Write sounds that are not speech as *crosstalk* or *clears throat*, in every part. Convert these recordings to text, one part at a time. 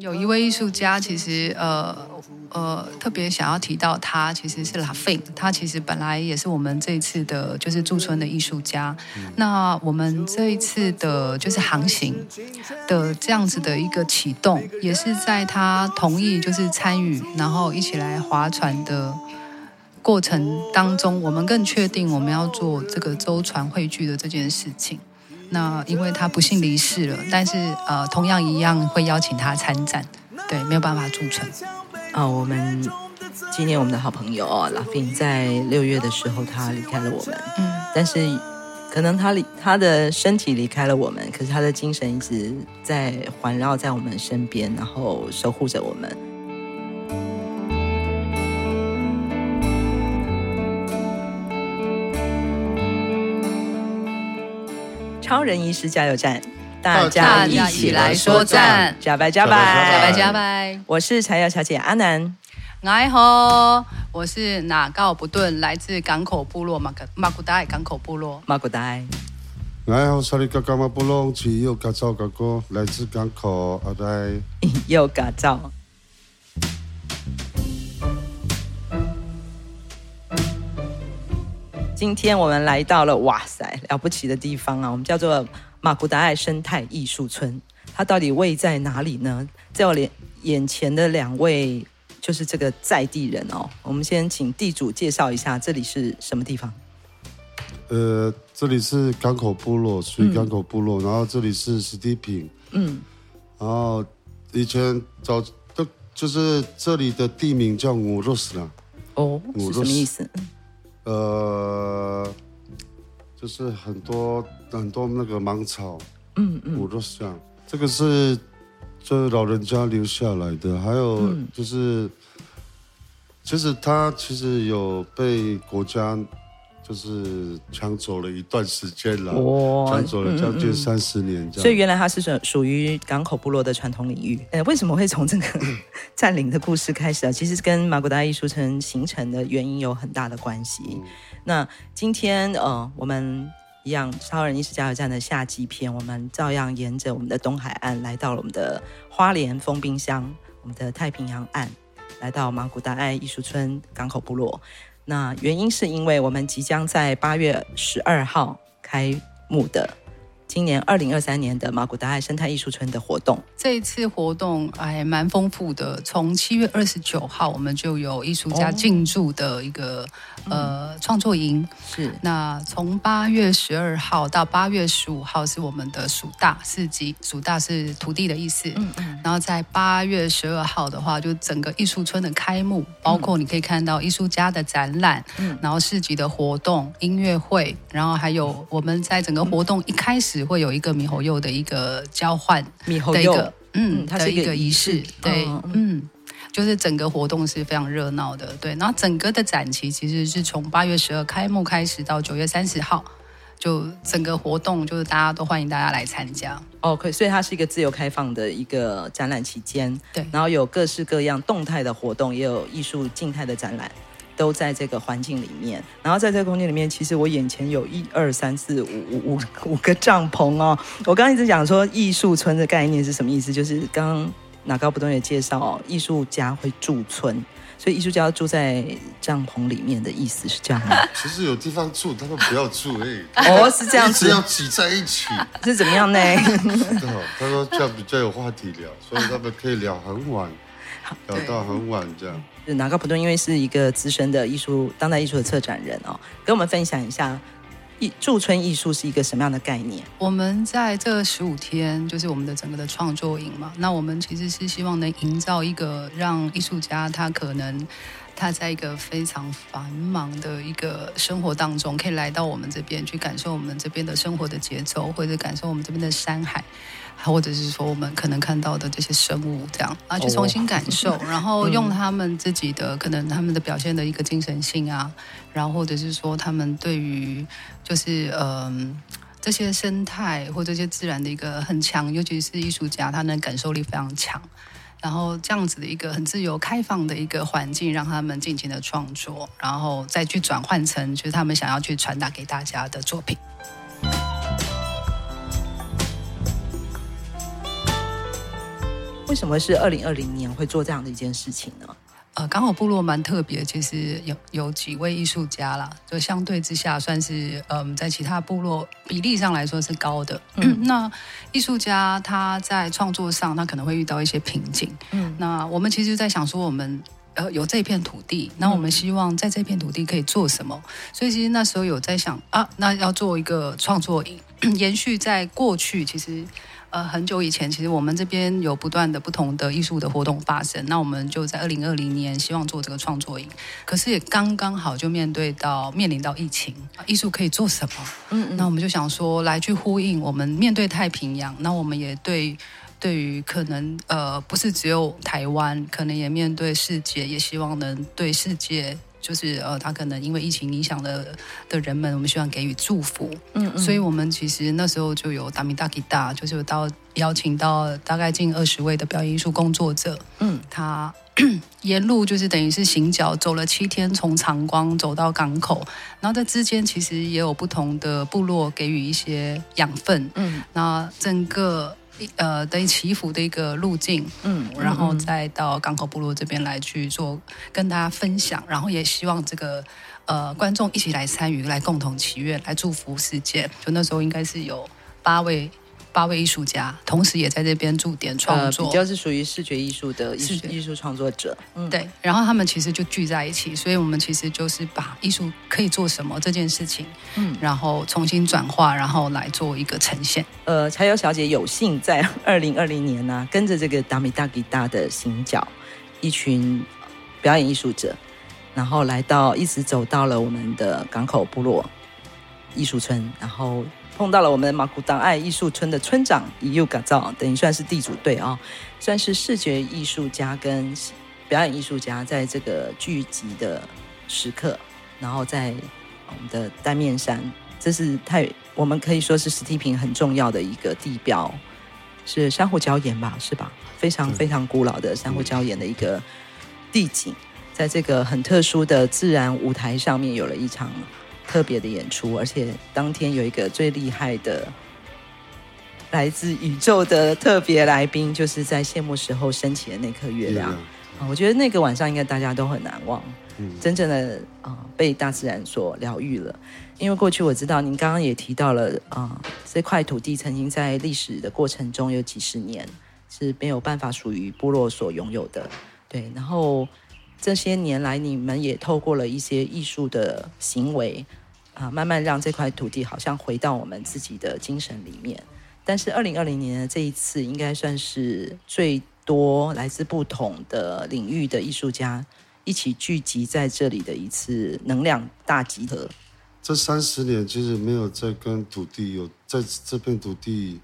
有一位艺术家，其实呃呃特别想要提到他，其实是拉菲。他其实本来也是我们这一次的，就是驻村的艺术家。那我们这一次的，就是航行的这样子的一个启动，也是在他同意就是参与，然后一起来划船的过程当中，我们更确定我们要做这个舟船汇聚的这件事情。那因为他不幸离世了，但是呃，同样一样会邀请他参战，对，没有办法驻村。啊、哦，我们纪念我们的好朋友哦，拉菲在六月的时候他离开了我们，嗯，但是可能他离他的身体离开了我们，可是他的精神一直在环绕在我们身边，然后守护着我们。超人医师加油站，大家一起来说赞，加白加白，加白加白。我是柴油小姐阿南，你好，我是哪告不顿，来自港口部落马格马古代港口部落马古代。你好，沙里嘎嘎马布隆，吉又嘎造嘎哥，来自港口阿呆，*laughs* 又嘎造。今天我们来到了，哇塞，了不起的地方啊！我们叫做马古达爱生态艺术村，它到底位在哪里呢？在我脸眼前的两位就是这个在地人哦。我们先请地主介绍一下，这里是什么地方？呃，这里是港口部落，属于港口部落。嗯、然后这里是史蒂平，嗯，然后以前早都就是这里的地名叫五若斯啦。哦，是什么意思？呃，就是很多很多那个芒草，嗯嗯，我都想这个是这老人家留下来的，还有就是，嗯、其实他其实有被国家。就是抢走了一段时间了，哇抢走了将近三十年这样，所以原来它是属属于港口部落的传统领域。*clears throat* 呃，为什么会从这个 *coughs* 占领的故事开始啊？其实跟马古达艺术村形成的原因有很大的关系。嗯、那今天呃，我们一样超人意识加油站的夏季篇，我们照样沿着我们的东海岸来到了我们的花莲丰滨乡，我们的太平洋岸，来到马古达爱艺术村港口部落。那原因是因为我们即将在八月十二号开幕的。今年二零二三年的马古达爱生态艺术村的活动，这一次活动还蛮丰富的。从七月二十九号，我们就有艺术家进驻的一个、哦、呃创作营。是。那从八月十二号到八月十五号是我们的暑大市集，暑大是土地的意思。嗯嗯。然后在八月十二号的话，就整个艺术村的开幕，包括你可以看到艺术家的展览，嗯，然后市集的活动、音乐会，然后还有我们在整个活动一开始。会有一个猕猴柚的一个交换的一个嗯，它是一个仪式，对，嗯，就是整个活动是非常热闹的，对。然后整个的展期其实是从八月十二开幕开始到九月三十号，就整个活动就是大家都欢迎大家来参加。哦，可以，所以它是一个自由开放的一个展览期间，对。然后有各式各样动态的活动，也有艺术静态的展览。都在这个环境里面，然后在这个空间里面，其实我眼前有一二三四五五五五个帐篷哦。我刚刚一直讲说艺术村的概念是什么意思，就是刚刚哪高不断也介绍哦，艺术家会驻村，所以艺术家要住在帐篷里面的意思是这样吗？*laughs* 其实有地方住，他们不要住哎。哦，是这样子，要挤在一起是怎么样呢？*laughs* 他说这样比较有话题聊，所以他们可以聊很晚，聊到很晚这样。哪高普顿因为是一个资深的艺术当代艺术的策展人哦，跟我们分享一下艺驻村艺术是一个什么样的概念？我们在这十五天，就是我们的整个的创作营嘛。那我们其实是希望能营造一个让艺术家他可能他在一个非常繁忙的一个生活当中，可以来到我们这边去感受我们这边的生活的节奏，或者感受我们这边的山海。或者是说我们可能看到的这些生物，这样啊，去重新感受，然后用他们自己的可能他们的表现的一个精神性啊，然后或者是说他们对于就是嗯这些生态或这些自然的一个很强，尤其是艺术家，他的感受力非常强，然后这样子的一个很自由开放的一个环境，让他们尽情的创作，然后再去转换成就是他们想要去传达给大家的作品。为什么是二零二零年会做这样的一件事情呢？呃，刚好部落蛮特别，其实有有几位艺术家啦，就相对之下算是嗯，在其他部落比例上来说是高的。嗯，那艺术家他在创作上，他可能会遇到一些瓶颈。嗯，那我们其实，在想说，我们呃有这片土地，那我们希望在这片土地可以做什么？所以其实那时候有在想啊，那要做一个创作营，*coughs* 延续在过去，其实。呃，很久以前，其实我们这边有不断的不同的艺术的活动发生。那我们就在二零二零年希望做这个创作营，可是也刚刚好就面对到面临到疫情，艺术可以做什么？嗯嗯。那我们就想说，来去呼应我们面对太平洋。那我们也对对于可能呃，不是只有台湾，可能也面对世界，也希望能对世界。就是呃，他可能因为疫情影响了的人们，我们希望给予祝福。嗯嗯，所以我们其实那时候就有达米大吉大，就是有到邀请到大概近二十位的表演艺术工作者。嗯，他 *clears throat* 沿路就是等于是行脚走了七天，从长光走到港口，然后在之间其实也有不同的部落给予一些养分。嗯，那整个。呃，等于祈福的一个路径，嗯，然后再到港口部落这边来去做跟大家分享，然后也希望这个呃观众一起来参与，来共同祈愿，来祝福世界。就那时候应该是有八位。八位艺术家，同时也在这边驻点创作，呃、比较是属于视觉艺术的艺术艺术创作者。嗯，对。然后他们其实就聚在一起，所以我们其实就是把艺术可以做什么这件事情，嗯，然后重新转化，然后来做一个呈现。呃，柴油小姐有幸在二零二零年呢、啊，跟着这个达米大吉大的行脚，一群表演艺术者，然后来到一直走到了我们的港口部落艺术村，然后。碰到了我们马古档爱艺术村的村长伊佑嘎造，等于算是地主队啊、哦，算是视觉艺术家跟表演艺术家在这个聚集的时刻，然后在我们的单面山，这是太我们可以说是石梯坪很重要的一个地标，是珊瑚礁岩吧，是吧？非常非常古老的珊瑚礁岩的一个地景，在这个很特殊的自然舞台上面有了一场。特别的演出，而且当天有一个最厉害的来自宇宙的特别来宾，就是在谢幕时候升起的那颗月亮。啊，我觉得那个晚上应该大家都很难忘，嗯，真正的啊、呃、被大自然所疗愈了。因为过去我知道您刚刚也提到了啊、呃，这块土地曾经在历史的过程中有几十年是没有办法属于部落所拥有的，对，然后。这些年来，你们也透过了一些艺术的行为，啊，慢慢让这块土地好像回到我们自己的精神里面。但是，二零二零年的这一次，应该算是最多来自不同的领域的艺术家一起聚集在这里的一次能量大集合。这三十年其实没有在跟土地有在这片土地，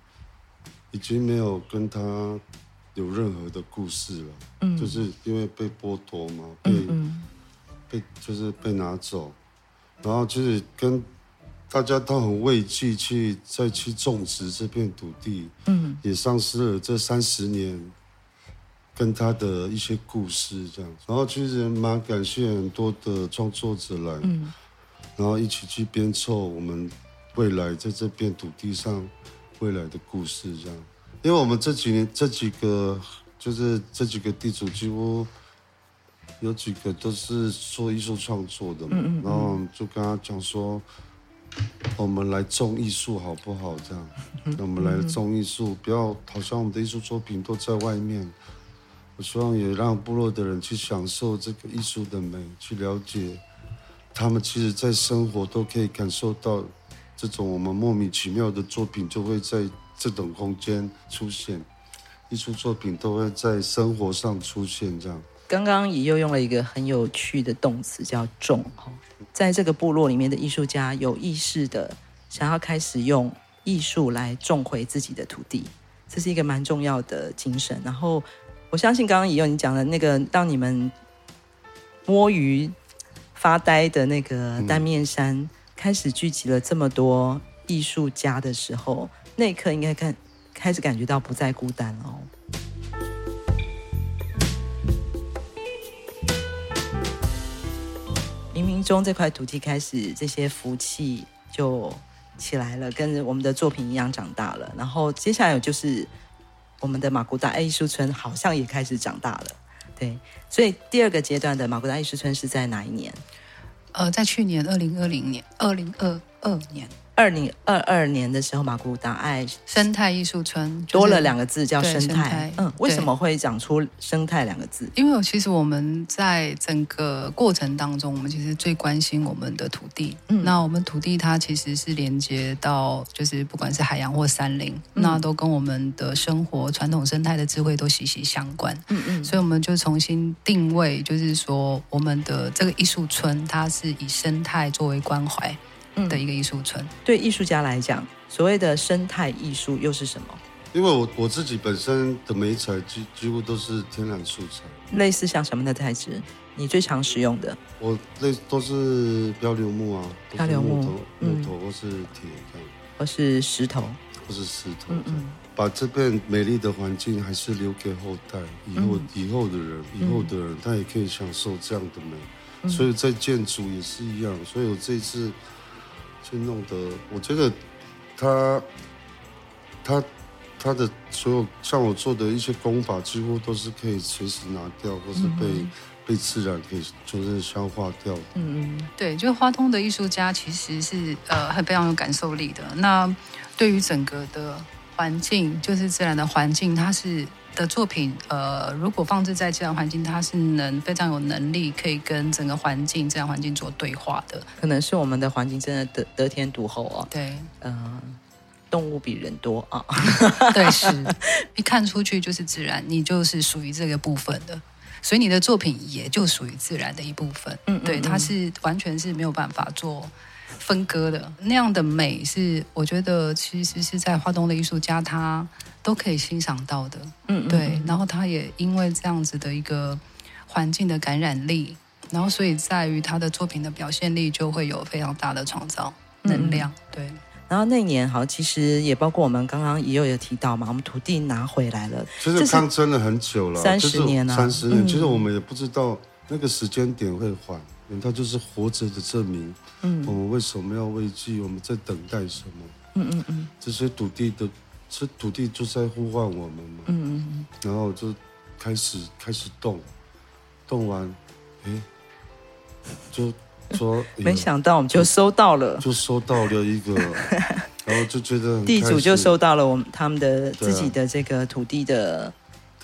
已经没有跟他。有任何的故事了，嗯，就是因为被剥夺嘛，被嗯嗯被就是被拿走，然后就是跟大家都很畏惧去再去种植这片土地，嗯，也丧失了这三十年跟他的一些故事这样，然后其实蛮感谢很多的创作者来，嗯，然后一起去编凑我们未来在这片土地上未来的故事这样。因为我们这几年这几个就是这几个地主几乎有几个都是做艺术创作的嘛，嗯嗯嗯，然后就跟他讲说，我们来种艺术好不好？这样，那我们来种艺术，不要好像我们的艺术作品都在外面。我希望也让部落的人去享受这个艺术的美，去了解他们其实在生活都可以感受到这种我们莫名其妙的作品就会在。这种空间出现，艺术作品都会在生活上出现。这样，刚刚也又用了一个很有趣的动词，叫“种”。在这个部落里面的艺术家有意识的想要开始用艺术来种回自己的土地，这是一个蛮重要的精神。然后，我相信刚刚也有你讲的那个，当你们摸鱼发呆的那个单面山开始聚集了这么多艺术家的时候。那一刻应该看开始感觉到不再孤单哦。中这块土地开始这些福气就起来了，跟我们的作品一样长大了。然后接下来就是我们的马古达艺术村好像也开始长大了。对，所以第二个阶段的马古达艺术村是在哪一年？呃，在去年二零二零年，二零二二年。二零二二年的时候，马古达爱生态艺术村、就是、多了两个字，叫生态。嗯，为什么会讲出生态两个字？因为其实我们在整个过程当中，我们其实最关心我们的土地。嗯，那我们土地它其实是连接到，就是不管是海洋或山林，嗯、那都跟我们的生活、传统生态的智慧都息息相关。嗯嗯，所以我们就重新定位，就是说我们的这个艺术村，它是以生态作为关怀。的一个艺术村，嗯、对艺术家来讲，所谓的生态艺术又是什么？因为我我自己本身的媒材几几乎都是天然素材，类似像什么的材质？你最常使用的？我类都是漂流木啊，漂流木、木头或是铁这样，或是石头，或是石头。嗯嗯，把这片美丽的环境还是留给后代，以后、嗯、以后的人，以后的人他也可以享受这样的美。嗯、所以在建筑也是一样，所以我这次。去弄得，我觉得他他他的所有像我做的一些功法，几乎都是可以随时拿掉，或是被、嗯、被自然可以就是消化掉的。嗯嗯，对，就是花通的艺术家其实是呃很非常有感受力的。那对于整个的环境，就是自然的环境，它是。的作品，呃，如果放置在自然环境，它是能非常有能力可以跟整个环境、自然环境做对话的。可能是我们的环境真的得得天独厚哦。对，嗯、呃，动物比人多啊。*laughs* 对，是一看出去就是自然，你就是属于这个部分的，所以你的作品也就属于自然的一部分。嗯，嗯，嗯，对，它是完全是没有办法做分割的。那样的美是，我觉得其实是在华东的艺术家他。都可以欣赏到的，嗯，对，然后他也因为这样子的一个环境的感染力，然后所以在于他的作品的表现力就会有非常大的创造能量，嗯、对。然后那年好，其实也包括我们刚刚也有有提到嘛，我们土地拿回来了，其实抗争了很久了，三十年了，三十年，其实我们也不知道那个时间点会缓，它就是活着的证明。嗯，我们为什么要畏惧？我们在等待什么？嗯嗯嗯，这些土地的。这土地就在呼唤我们嘛，嗯嗯，然后就开始开始动，动完，哎，就说 *laughs* 没想到我们就收到了，就收到了一个，*laughs* 然后就觉得地主就收到了我们他们的自己的这个土地的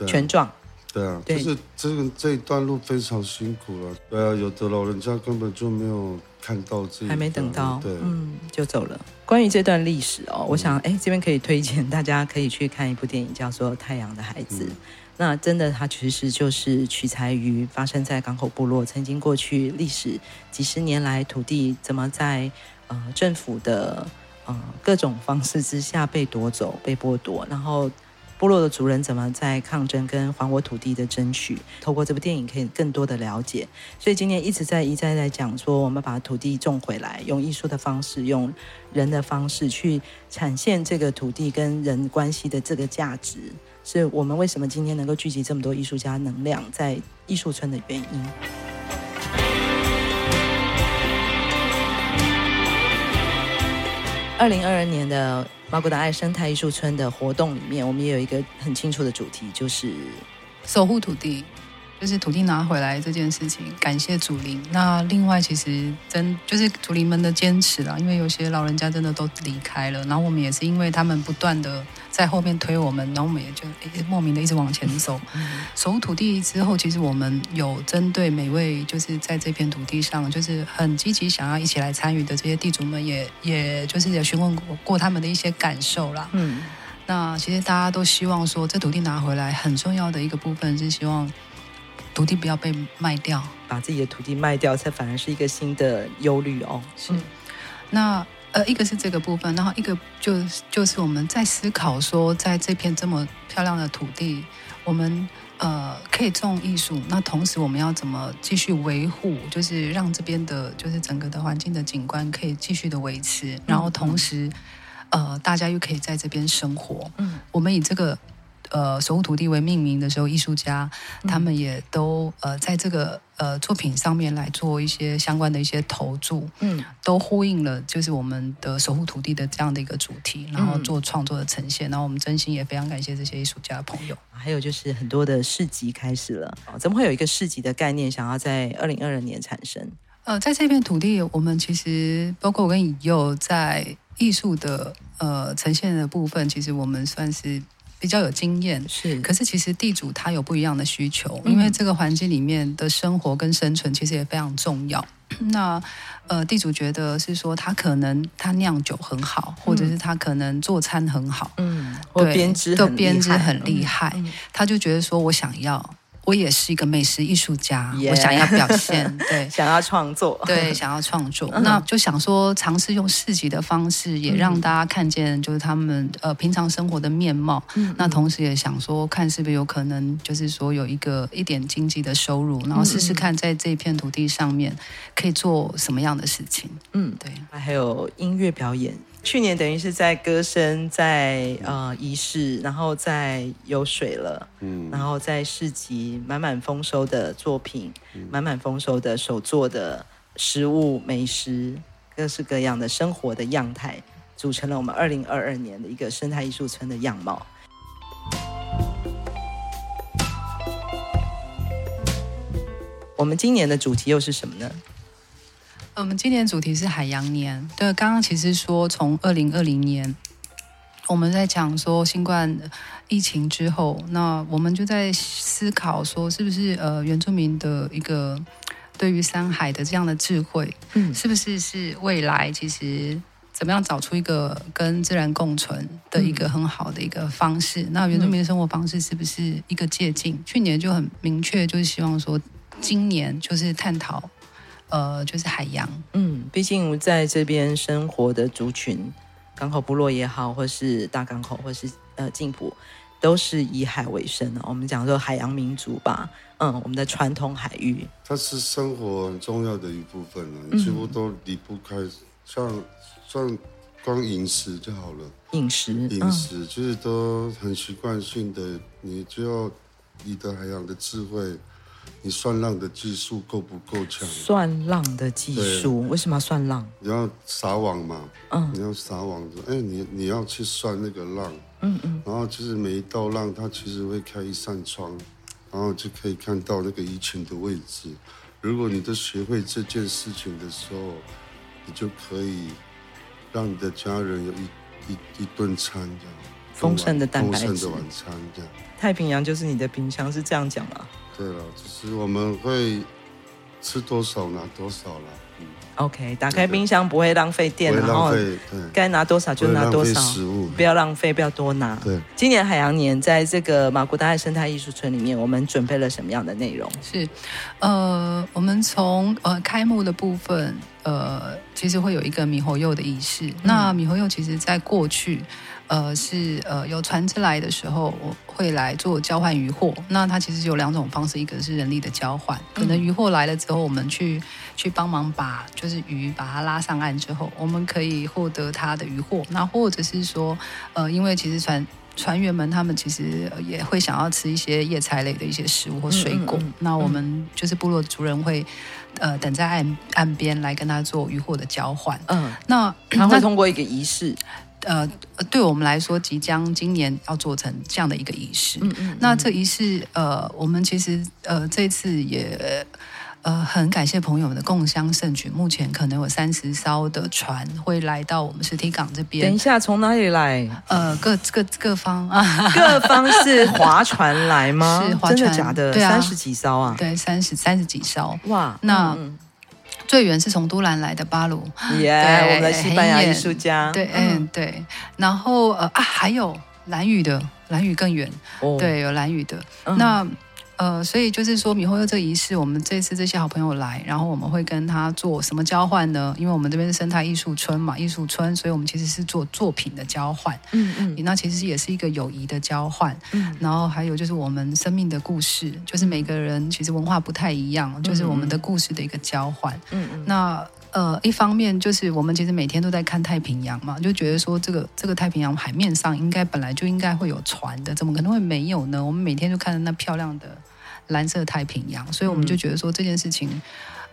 权状。对啊，就是这个这一段路非常辛苦了。对啊，有的老人家根本就没有看到这，还没等到，对，嗯，就走了。关于这段历史哦，我想，哎，这边可以推荐 *laughs* 大家可以去看一部电影，叫做《太阳的孩子》。嗯、那真的，它其实就是取材于发生在港口部落曾经过去历史几十年来土地怎么在呃政府的呃各种方式之下被夺走、被剥夺，然后。部落的族人怎么在抗争跟还我土地的争取？透过这部电影可以更多的了解。所以今年一直在一再在讲说，我们把土地种回来，用艺术的方式，用人的方式去展现这个土地跟人关系的这个价值，是我们为什么今天能够聚集这么多艺术家能量在艺术村的原因。二零二二年的。马古达爱生态艺术村的活动里面，我们也有一个很清楚的主题，就是守护土地，就是土地拿回来这件事情，感谢祖灵。那另外，其实真就是祖灵们的坚持啦，因为有些老人家真的都离开了，然后我们也是因为他们不断的。在后面推我们，然后我们也就莫名的一直往前走。*laughs* 守护土地之后，其实我们有针对每位就是在这片土地上，就是很积极想要一起来参与的这些地主们也，也也就是也询问过过他们的一些感受啦。嗯，那其实大家都希望说，这土地拿回来很重要的一个部分是希望土地不要被卖掉，把自己的土地卖掉，才反而是一个新的忧虑哦。是，那。呃，一个是这个部分，然后一个就就是我们在思考说，在这片这么漂亮的土地，我们呃可以种艺术，那同时我们要怎么继续维护，就是让这边的，就是整个的环境的景观可以继续的维持，然后同时呃大家又可以在这边生活。嗯，我们以这个呃守护土地为命名的时候，艺术家他们也都呃在这个呃作品上面来做一些相关的一些投注，嗯，都呼应了就是我们的守护土地的这样的一个主题，然后做创作的呈现。然后我们真心也非常感谢这些艺术家的朋友。还有就是很多的市集开始了，怎么会有一个市集的概念想要在二零二二年产生？呃，在这片土地，我们其实包括我跟以佑在艺术的呃呈现的部分，其实我们算是比较有经验。是，可是其实地主他有不一样的需求，因为这个环境里面的生活跟生存其实也非常重要。*clears throat* 那呃，地主觉得是说他可能他酿酒很好，或者是他可能做餐很好，嗯，对编织都编织很厉害，嗯，他就觉得说我想要。我也是一个美食艺术家，yeah. 我想要表现，*laughs* 对，想要创作，对，想要创作，那就想说尝试用市集的方式，也让大家看见就是他们呃平常生活的面貌。嗯，那同时也想说，看是不是有可能，就是说有一个一点经济的收入，然后试试看在这片土地上面可以做什么样的事情。嗯，对，还有音乐表演。去年等于是在歌声，在呃仪式，然后在有水了，嗯，然后在市集满满丰收的作品，嗯、满满丰收的手做的食物美食，各式各样的生活的样态，组成了我们二零二二年的一个生态艺术村的样貌。我们今年的主题又是什么呢？我们今年主题是海洋年。对，刚刚其实说从二零二零年，我们在讲说新冠疫情之后，那我们就在思考说，是不是呃原住民的一个对于山海的这样的智慧，嗯，是不是是未来其实怎么样找出一个跟自然共存的一个很好的一个方式？嗯、那原住民的生活方式是不是一个借镜？去年就很明确，就是希望说今年就是探讨。呃，就是海洋。嗯，毕竟在这边生活的族群，港口部落也好，或是大港口，或是呃进浦，都是以海为生的。我们讲说海洋民族吧，嗯，我们的传统海域，它是生活很重要的一部分了，你几乎都离不开。嗯、像像光饮食就好了，饮食饮食就是都很习惯性的，你就要你的海洋的智慧。你算浪的技术够不够强？算浪的技术，为什么要算浪？你要撒网嘛，嗯，你要撒网子，哎，你你要去算那个浪，嗯嗯，然后就是每一道浪，它其实会开一扇窗，然后就可以看到那个鱼群的位置。如果你都学会这件事情的时候，你就可以让你的家人有一一一顿餐这样，丰盛的蛋白质，丰盛的晚餐这样。太平洋就是你的冰箱，是这样讲吗？对了，就是我们会吃多少拿多少了。嗯，OK，打开冰箱不会浪费电，然后该拿多少就拿多少，食物不要浪费，不要多拿。对，今年海洋年在这个马古达爱生态艺术村里面，我们准备了什么样的内容？是，呃，我们从呃开幕的部分，呃，其实会有一个猕猴柚的仪式。嗯、那猕猴柚其实在过去。呃，是呃，有船只来的时候，我会来做交换渔获。那它其实有两种方式，一个是人力的交换，可能渔获来了之后，我们去去帮忙把就是鱼把它拉上岸之后，我们可以获得它的渔获。那或者是说，呃，因为其实船船员们他们其实也会想要吃一些叶菜类的一些食物或水果。嗯嗯嗯、那我们就是部落族人会呃等在岸岸边来跟他做渔获的交换。嗯，那他会通过一个仪式。呃，对我们来说，即将今年要做成这样的一个仪式。嗯嗯。那这仪式，呃，我们其实呃这次也呃很感谢朋友们的共襄盛举。目前可能有三十艘的船会来到我们实体港这边。等一下，从哪里来？呃，各各各方啊，*laughs* *laughs* 各方是划船来吗？是划船，真的假的？对啊，三十几艘啊？对，三十三十几艘。哇，那。嗯最远是从都兰来的巴鲁，耶、yeah，我们的西班牙艺术家，对，嗯，对，然后呃啊，还有蓝雨的，蓝雨更远，oh. 对，有蓝雨的，嗯、那。呃，所以就是说，米后柚这仪式，我们这次这些好朋友来，然后我们会跟他做什么交换呢？因为我们这边是生态艺术村嘛，艺术村，所以我们其实是做作品的交换。嗯嗯，那其实也是一个友谊的交换。嗯，然后还有就是我们生命的故事，就是每个人其实文化不太一样，就是我们的故事的一个交换。嗯嗯，那。呃，一方面就是我们其实每天都在看太平洋嘛，就觉得说这个这个太平洋海面上应该本来就应该会有船的，怎么可能会没有呢？我们每天就看着那漂亮的蓝色太平洋，所以我们就觉得说这件事情，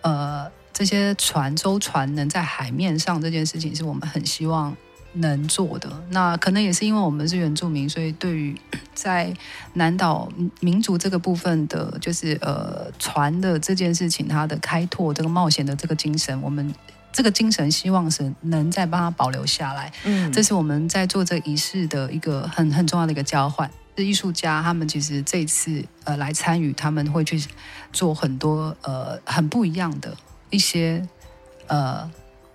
呃，这些船舟船能在海面上这件事情，是我们很希望。能做的，那可能也是因为我们是原住民，所以对于 *coughs* 在南岛民族这个部分的，就是呃船的这件事情，它的开拓这个冒险的这个精神，我们这个精神希望是能再帮它保留下来。嗯，这是我们在做这仪式的一个很很重要的一个交换。艺术家他们其实这次呃来参与，他们会去做很多呃很不一样的一些呃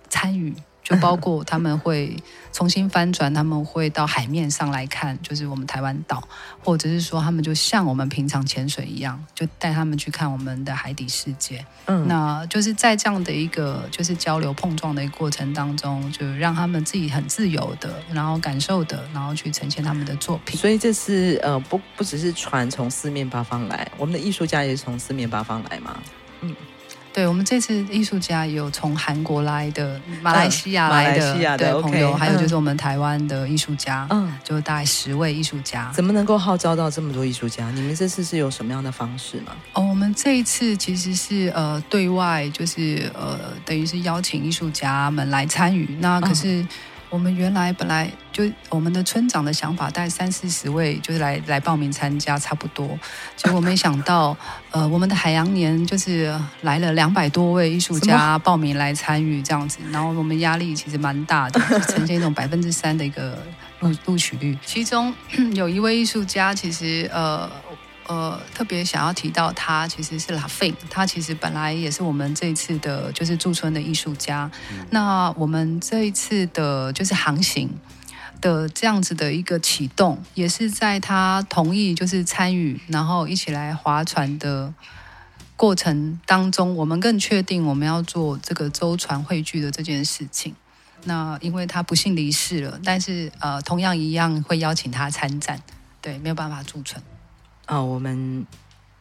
参与。就包括他们会重新翻转，他们会到海面上来看，就是我们台湾岛，或者是说他们就像我们平常潜水一样，就带他们去看我们的海底世界。嗯，那就是在这样的一个就是交流碰撞的一个过程当中，就让他们自己很自由的，然后感受的，然后去呈现他们的作品。所以这是呃不不只是船从四面八方来，我们的艺术家也是从四面八方来嘛。嗯。对，我们这次艺术家有从韩国来的、马来西亚来的、对朋友还有就是我们台湾的艺术家，嗯，就大概十位艺术家。怎么能够号召到这么多艺术家？你们这次是有什么样的方式吗？哦，我们这一次其实是呃对外，就是呃等于是邀请艺术家们来参与。那可是。嗯我们原来本来就我们的村长的想法，大概三四十位就是来来报名参加，差不多。结果没想到，*laughs* 呃，我们的海洋年就是来了两百多位艺术家报名来参与这样子，然后我们压力其实蛮大的，*laughs* 呈现一种百分之三的一个录录取率。其中 *clears throat* 有一位艺术家，其实呃。呃，特别想要提到他，其实是拉菲，他其实本来也是我们这一次的，就是驻村的艺术家。嗯。那我们这一次的，就是航行的这样子的一个启动，也是在他同意就是参与，然后一起来划船的过程当中，我们更确定我们要做这个舟船汇聚的这件事情。那因为他不幸离世了，但是呃，同样一样会邀请他参战，对，没有办法驻村。啊、哦，我们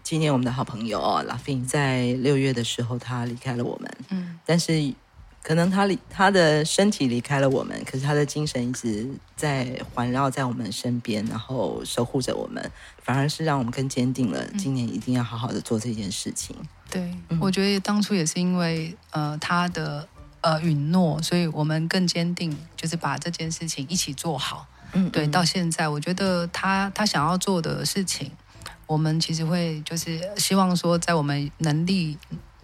纪念我们的好朋友哦，拉菲在六月的时候他离开了我们。嗯，但是可能他离他的身体离开了我们，可是他的精神一直在环绕在我们身边，然后守护着我们，反而是让我们更坚定了今年一定要好好的做这件事情。嗯、对、嗯，我觉得当初也是因为呃他的呃允诺，所以我们更坚定，就是把这件事情一起做好。嗯，对，到现在我觉得他他想要做的事情。我们其实会就是希望说，在我们能力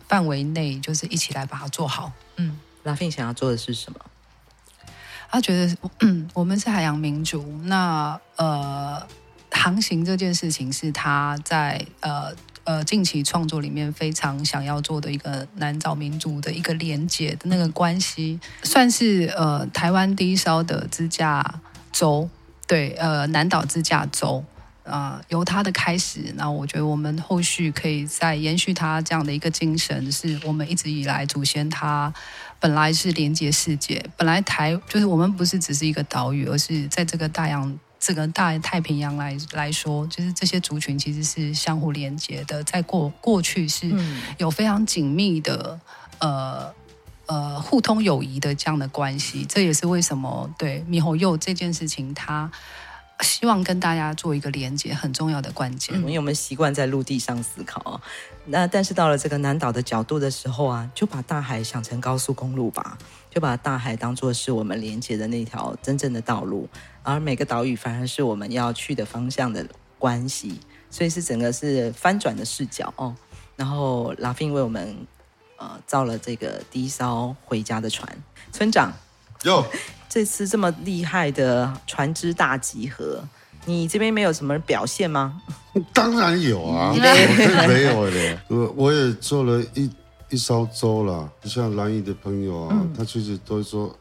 范围内，就是一起来把它做好。嗯，拉菲想要做的是什么？他觉得，嗯，*clears throat* 我们是海洋民族，那呃，航行这件事情是他在呃呃近期创作里面非常想要做的一个南岛民族的一个连接的那个关系，算是呃台湾第一艘的支架舟，对，呃南岛支架舟。啊、呃，由他的开始，那我觉得我们后续可以再延续他这样的一个精神，是我们一直以来祖先他本来是连接世界，本来台就是我们不是只是一个岛屿，而是在这个大洋这个大太平洋来来说，就是这些族群其实是相互连接的，在过过去是有非常紧密的呃呃互通友谊的这样的关系，这也是为什么对猕猴幼这件事情它。希望跟大家做一个连接，很重要的关键。因为我们习惯在陆地上思考，那但是到了这个南岛的角度的时候啊，就把大海想成高速公路吧，就把大海当做是我们连接的那条真正的道路，而每个岛屿反而是我们要去的方向的关系，所以是整个是翻转的视角哦。然后拉菲为我们呃造了这个第一艘回家的船，村长哟。*laughs* 这次这么厉害的船只大集合，你这边没有什么表现吗？*laughs* 当然有啊，没有的。*laughs* 我我也做了一一艘舟了，就像蓝宇的朋友啊，嗯、他其实都说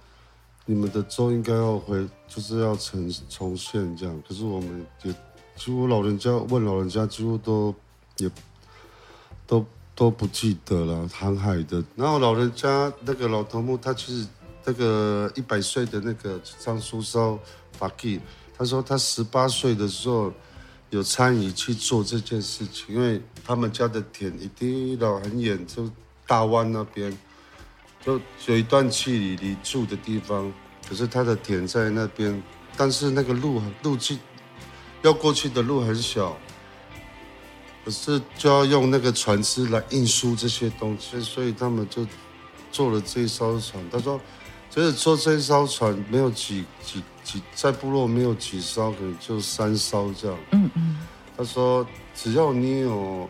你们的粥应该要回，就是要重重现这样。可是我们也几乎老人家问老人家，几乎都也都都不记得了航海的。然后老人家那个老头目，他其实。那个一百岁的那个张苏烧法基，他说他十八岁的时候有参与去做这件事情，因为他们家的田一定到很远，就大湾那边，就有一段距离离住的地方，可是他的田在那边，但是那个路路径要过去的路很小，可是就要用那个船只来运输这些东西，所以他们就做了这一艘船。他说，就是做这一艘船没有几几几，在部落没有几艘，可能就三艘这样。嗯嗯。他说，只要你有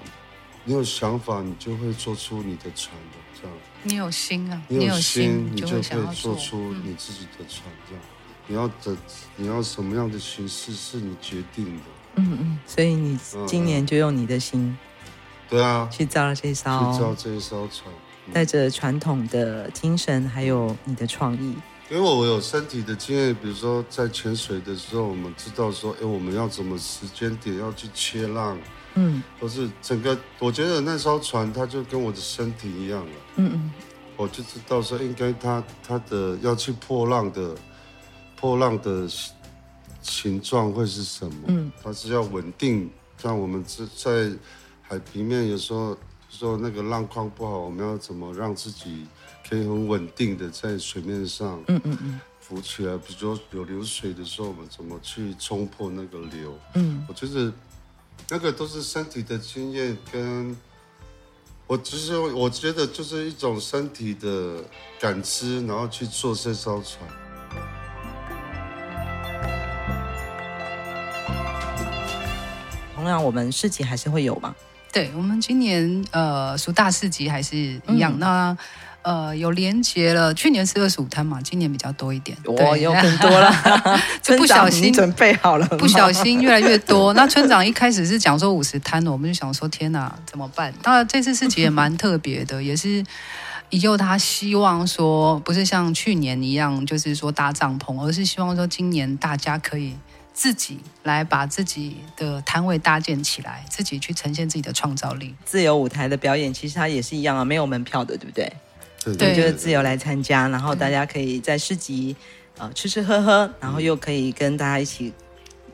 你有想法，你就会做出你的船的这样。你有心啊，你有心，你就可以做出你自己的船。这样，你要的，你要什么样的形式是你决定的。嗯嗯，所以你今年就用你的心，对啊，去造了这艘，去造这一艘船，带着传统的精神，还有你的创意。因为我有身体的经验，比如说在潜水的时候，我们知道说，哎，我们要怎么时间点要去切浪。嗯，都是整个，我觉得那艘船它就跟我的身体一样了。嗯嗯，我就知道说应该它它的要去破浪的破浪的形状会是什么？嗯，它是要稳定，像我们在在海平面有时候说那个浪况不好，我们要怎么让自己可以很稳定的在水面上？嗯嗯嗯，浮起来。比如说有流水的时候，我们怎么去冲破那个流？嗯，我觉得。那个都是身体的经验，跟我其实我觉得就是一种身体的感知，然后去做这艘船。同样，我们事情还是会有吗？对，我们今年呃，属大市集还是一样。嗯、那呃，有连接了，去年是二十五摊嘛，今年比较多一点，我有更多了，*laughs* 就不小心准备好了，*laughs* 不小心越来越多。*laughs* 那村长一开始是讲说五十摊，我们就想说天哪，怎么办？当然这次事情也蛮特别的，也是以后他希望说，不是像去年一样，就是说搭帐篷，而是希望说今年大家可以自己来把自己的摊位搭建起来，自己去呈现自己的创造力。自由舞台的表演其实它也是一样啊，没有门票的，对不对？对，就是自由来参加，然后大家可以在市集，呃，吃吃喝喝，然后又可以跟大家一起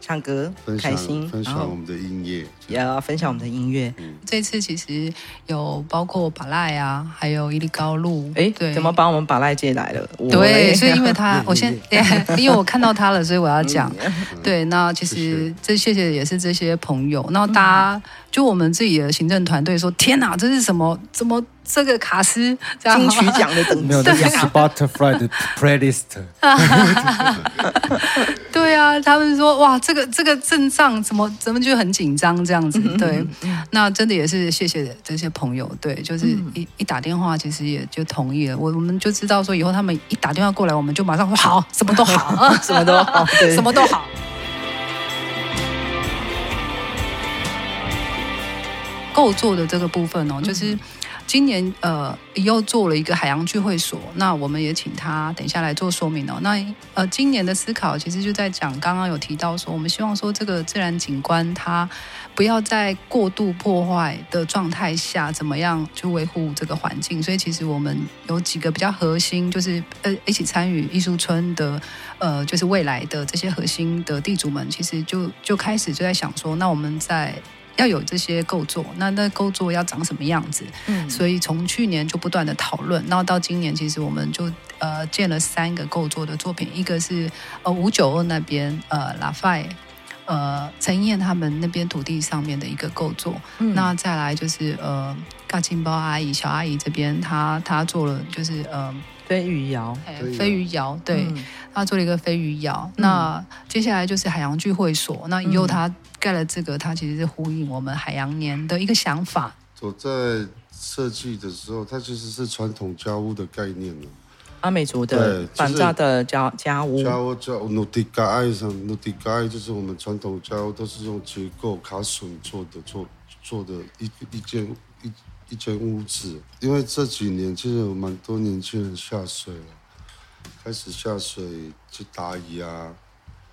唱歌，开心，分享我们的音乐，也要分享我们的音乐。嗯，这次其实有包括巴赖啊，还有伊利高路，哎，对，怎么把我们巴赖接来了？对，所以因为他，*laughs* 我先，*laughs* 因为我看到他了，所以我要讲。对，那其实这谢谢也是这些朋友，然后大家就我们自己的行政团队说，天哪，这是什么？怎么？这个卡斯金曲奖的等级，*laughs* 没有，那是 Butterfly 的 playlist。*laughs* 对啊，他们说哇，这个这个阵仗怎么怎么就很紧张这样子？对，那真的也是谢谢这些朋友。对，就是一一打电话，其实也就同意了。我我们就知道说，以后他们一打电话过来，我们就马上说好，什么都好，*laughs* 什么都好，什么都好。构作的这个部分哦，就是。今年呃又做了一个海洋聚会所，那我们也请他等一下来做说明哦。那呃今年的思考其实就在讲，刚刚有提到说，我们希望说这个自然景观它不要在过度破坏的状态下，怎么样去维护这个环境。所以其实我们有几个比较核心，就是呃一起参与艺术村的呃就是未来的这些核心的地主们，其实就就开始就在想说，那我们在。要有这些构作，那那构作要长什么样子？嗯，所以从去年就不断的讨论，然后到今年，其实我们就呃建了三个构作的作品，一个是呃五九二那边呃拉斐呃陈燕他们那边土地上面的一个构作，嗯，那再来就是呃嘎青包阿姨小阿姨这边，她她做了就是呃飞鱼窑，飞鱼窑，对，她做了一个飞鱼窑，那接下来就是海洋聚会所，那以后她。盖了这个，它其实是呼应我们海洋年的一个想法。我在设计的时候，它其实是传统家屋的概念了。阿美族的板扎的家家屋，家屋叫努迪嘎爱上努迪嘎爱，就是我们传统家屋都是用结构卡榫做的，做做的一一间一一间屋子。因为这几年其实有蛮多年轻人下水了，开始下水去打鱼啊。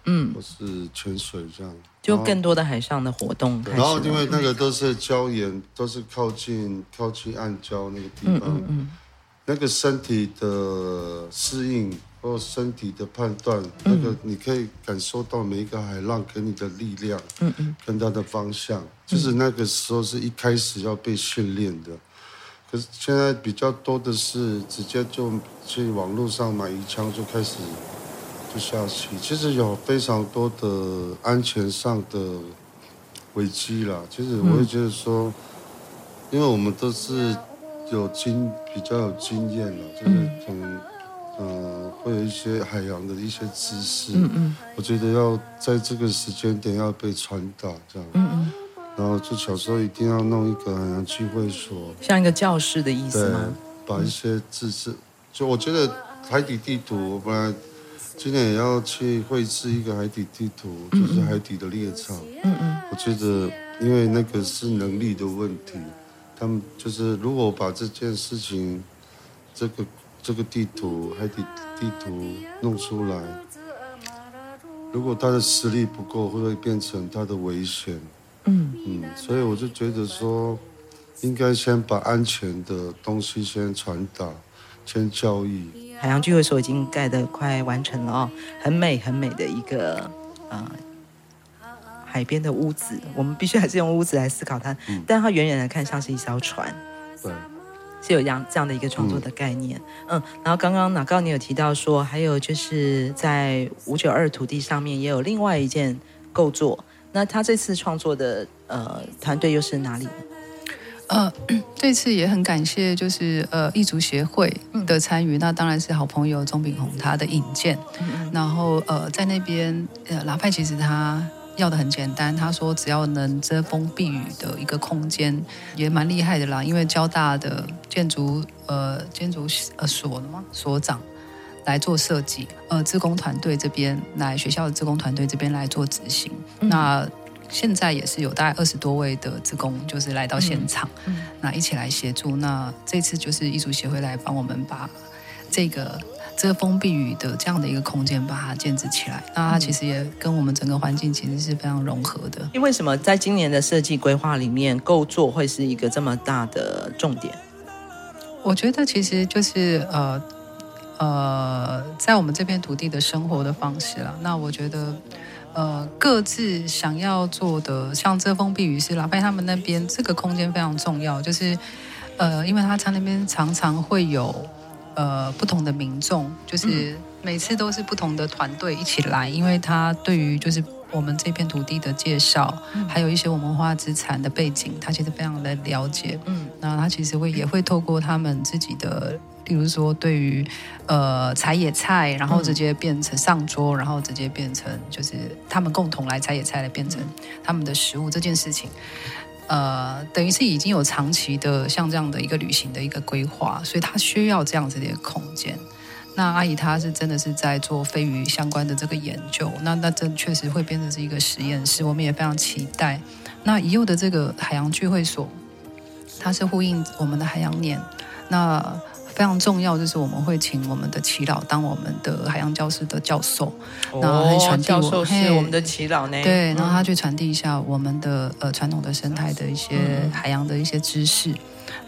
嗯，或是潜水这样，就更多的海上的活动。然后因为那个都是礁岩，都是靠近靠近暗礁那个地方，嗯嗯嗯、那个身体的适应或身体的判断，嗯、那个你可以感受到每一个海浪给你的力量，嗯嗯，跟它的方向，就是那个时候是一开始要被训练的。可是现在比较多的是直接就去网络上买鱼枪就开始就下去，其实有非常多的安全上的危机啦。其实我也觉得说，嗯、因为我们都是有经比较有经验了，就是从嗯、呃、会有一些海洋的一些知识，嗯嗯，我觉得要在这个时间点要被传达这样，嗯嗯。然后就小时候一定要弄一个海洋聚会所，像一个教室的意思吗？对，把一些知识，就我觉得海底地图，我本来今年也要去绘制一个海底地图，就是海底的猎场。嗯嗯。我觉得，因为那个是能力的问题，他们就是如果把这件事情，这个这个地图海底地图弄出来，如果他的实力不够，会不会变成他的危险？嗯嗯，所以我就觉得说，应该先把安全的东西先传达，先教育。海洋聚会所已经盖得快完成了哦，很美很美的一个呃海边的屋子。我们必须还是用屋子来思考它，嗯、但它远远来看像是一艘船。对，是有这样这样的一个创作的概念。嗯，嗯，然后刚刚哪告你有提到说，还有就是在五九二土地上面也有另外一件构作。那他这次创作的呃团队又是哪里？呃，*clears throat* 这次也很感谢，就是呃异族协会的参与。嗯、那当然是好朋友钟炳宏他的引荐。嗯、然后呃在那边呃拉派其实他要的很简单，他说只要能遮风避雨的一个空间也蛮厉害的啦。因为交大的建筑呃建筑呃所的嘛所长。来做设计，呃，自工团队这边来学校的自工团队这边来做执行。嗯、那现在也是有大概二十多位的职工，就是来到现场，嗯嗯、那一起来协助。那这次就是艺术协会来帮我们把这个遮风避雨的这样的一个空间把它建置起来。那它其实也跟我们整个环境其实是非常融合的。因为什么？在今年的设计规划里面，构作会是一个这么大的重点？我觉得其实就是呃。呃，在我们这片土地的生活的方式了，那我觉得，呃，各自想要做的，像遮风避雨是拉派他们那边这个空间非常重要，就是，呃，因为他在那边常常会有呃不同的民众，就是每次都是不同的团队一起来，因为他对于就是我们这片土地的介绍，还有一些我们文化资产的背景，他其实非常的了解，嗯，那他其实会也会透过他们自己的。比如说，对于呃采野菜，然后直接变成上桌，嗯、然后直接变成就是他们共同来采野菜来变成他们的食物这件事情，呃，等于是已经有长期的像这样的一个旅行的一个规划，所以他需要这样子的一个空间。那阿姨她是真的是在做飞鱼相关的这个研究，那那这确实会变成是一个实验室，我们也非常期待。那以后的这个海洋聚会所，它是呼应我们的海洋年，那。非常重要，就是我们会请我们的祈老当我们的海洋教师的教授，哦、然后传递教授是我们的祈老呢。对，然后他去传递一下我们的呃传统的生态的一些海洋的一些知识。嗯、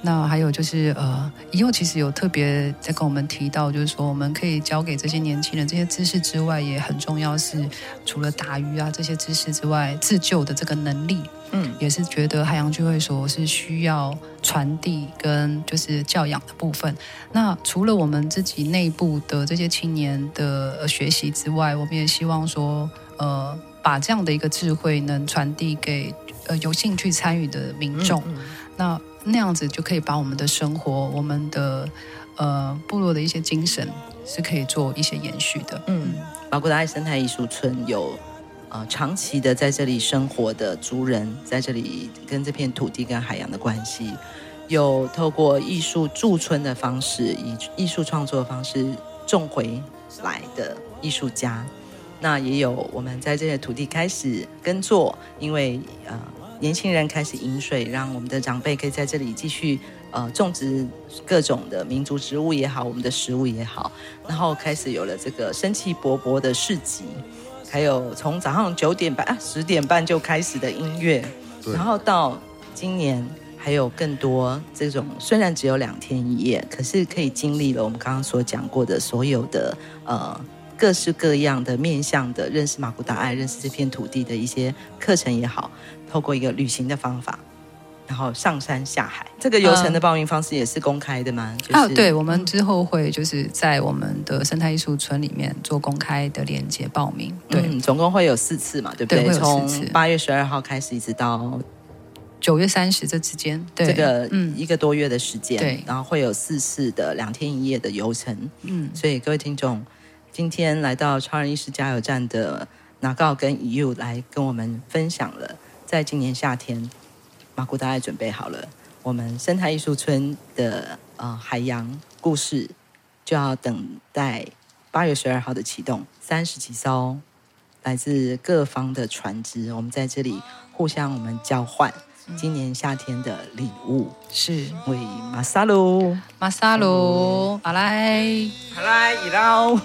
那还有就是呃，以后其实有特别在跟我们提到，就是说我们可以教给这些年轻人这些知识之外，也很重要是除了打鱼啊这些知识之外，自救的这个能力。嗯，也是觉得海洋聚会所是需要传递跟就是教养的部分。那除了我们自己内部的这些青年的学习之外，我们也希望说，呃，把这样的一个智慧能传递给呃有兴趣参与的民众。嗯嗯、那那样子就可以把我们的生活、我们的呃部落的一些精神是可以做一些延续的。嗯，马古达爱生态艺术村有。呃，长期的在这里生活的族人，在这里跟这片土地跟海洋的关系，有透过艺术驻村的方式，以艺术创作的方式种回来的艺术家，那也有我们在这些土地开始耕作，因为呃年轻人开始饮水，让我们的长辈可以在这里继续呃种植各种的民族植物也好，我们的食物也好，然后开始有了这个生气勃勃的市集。还有从早上九点半啊十点半就开始的音乐，然后到今年还有更多这种，虽然只有两天一夜，可是可以经历了我们刚刚所讲过的所有的呃各式各样的面向的认识马古达爱、认识这片土地的一些课程也好，透过一个旅行的方法，然后上山下海。这个游程的报名方式也是公开的吗？啊、就是，对，我们之后会就是在我们的生态艺术村里面做公开的链接报名。对，嗯、总共会有四次嘛，对不对？对，从八月十二号开始，一直到九月三十这之间，对，这个嗯一个多月的时间。对，然后会有四次的两天一夜的游程。嗯，所以各位听众，今天来到超人医师加油站的。拿告跟 Yu 来跟我们分享了，在今年夏天，马古达也准备好了，我们生态艺术村的呃海洋故事就要等待八月十二号的启动，三十几艘来自各方的船只，我们在这里互相我们交换今年夏天的礼物，是。为马萨鲁马萨鲁阿来。阿来伊捞。*laughs*